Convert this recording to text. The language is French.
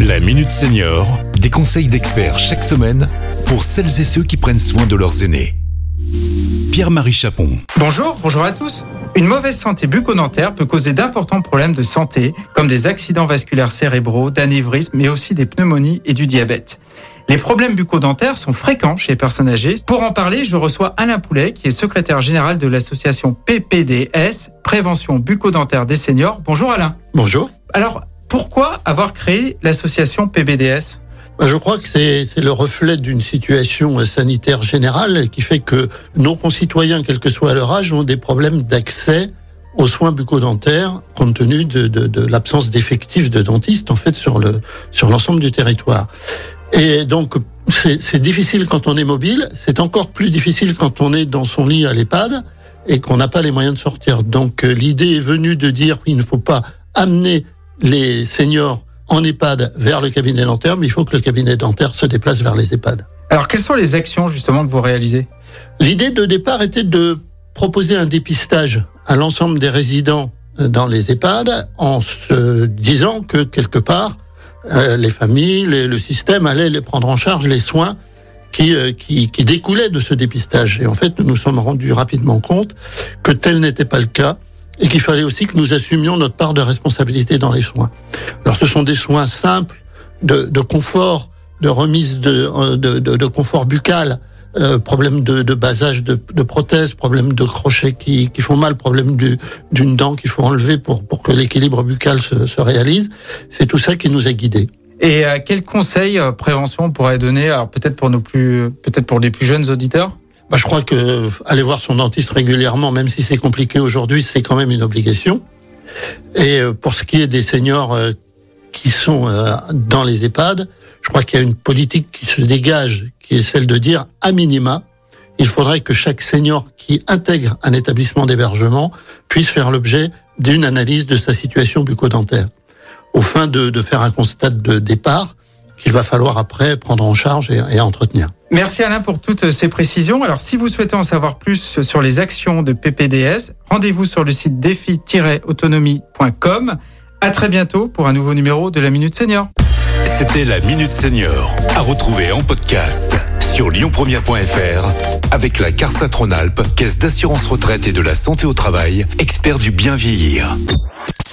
La Minute Senior, des conseils d'experts chaque semaine pour celles et ceux qui prennent soin de leurs aînés. Pierre-Marie Chapon. Bonjour, bonjour à tous. Une mauvaise santé bucco-dentaire peut causer d'importants problèmes de santé, comme des accidents vasculaires cérébraux, d'anévrisme, mais aussi des pneumonies et du diabète. Les problèmes bucco-dentaires sont fréquents chez les personnes âgées. Pour en parler, je reçois Alain Poulet, qui est secrétaire général de l'association PPDS, Prévention bucco-dentaire des seniors. Bonjour Alain. Bonjour. Alors, pourquoi avoir créé l'association PBDS bah, je crois que c'est le reflet d'une situation sanitaire générale qui fait que nos concitoyens, quel que soit leur âge, ont des problèmes d'accès aux soins bucco-dentaires compte tenu de, de, de l'absence d'effectifs de dentistes en fait sur le sur l'ensemble du territoire. Et donc c'est difficile quand on est mobile, c'est encore plus difficile quand on est dans son lit à l'EHPAD et qu'on n'a pas les moyens de sortir. Donc euh, l'idée est venue de dire qu'il ne faut pas amener les seniors en EHPAD vers le cabinet dentaire, mais il faut que le cabinet dentaire se déplace vers les EHPAD. Alors, quelles sont les actions justement que vous réalisez? L'idée de départ était de proposer un dépistage à l'ensemble des résidents euh, dans les EHPAD en se disant que quelque part, euh, les familles, le système allait les prendre en charge les soins qui, euh, qui, qui découlaient de ce dépistage. Et en fait, nous nous sommes rendus rapidement compte que tel n'était pas le cas et qu'il fallait aussi que nous assumions notre part de responsabilité dans les soins. Alors ce sont des soins simples de, de confort, de remise de, euh, de, de confort buccal, euh, problème de, de basage de, de prothèses, problème de crochets qui, qui font mal, problème d'une dent qu'il faut enlever pour, pour que l'équilibre buccal se, se réalise. C'est tout ça qui nous a guidés. Et euh, quel conseil euh, prévention on pourrait donner, alors peut-être pour nos plus, peut-être pour les plus jeunes auditeurs? Bah, je crois que aller voir son dentiste régulièrement, même si c'est compliqué aujourd'hui, c'est quand même une obligation. Et euh, pour ce qui est des seniors euh, qui sont euh, dans les EHPAD, je crois qu'il y a une politique qui se dégage, qui est celle de dire, à minima, il faudrait que chaque senior qui intègre un établissement d'hébergement puisse faire l'objet d'une analyse de sa situation bucco-dentaire, au fin de, de faire un constat de départ qu'il va falloir après prendre en charge et, et entretenir. Merci Alain pour toutes ces précisions. Alors si vous souhaitez en savoir plus sur les actions de PPDS, rendez-vous sur le site défi-autonomie.com. À très bientôt pour un nouveau numéro de la Minute Senior. C'était la Minute Senior, à retrouver en podcast sur lyonpremière.fr avec la CARSA Tronalp, caisse d'assurance retraite et de la santé au travail, expert du bien vieillir.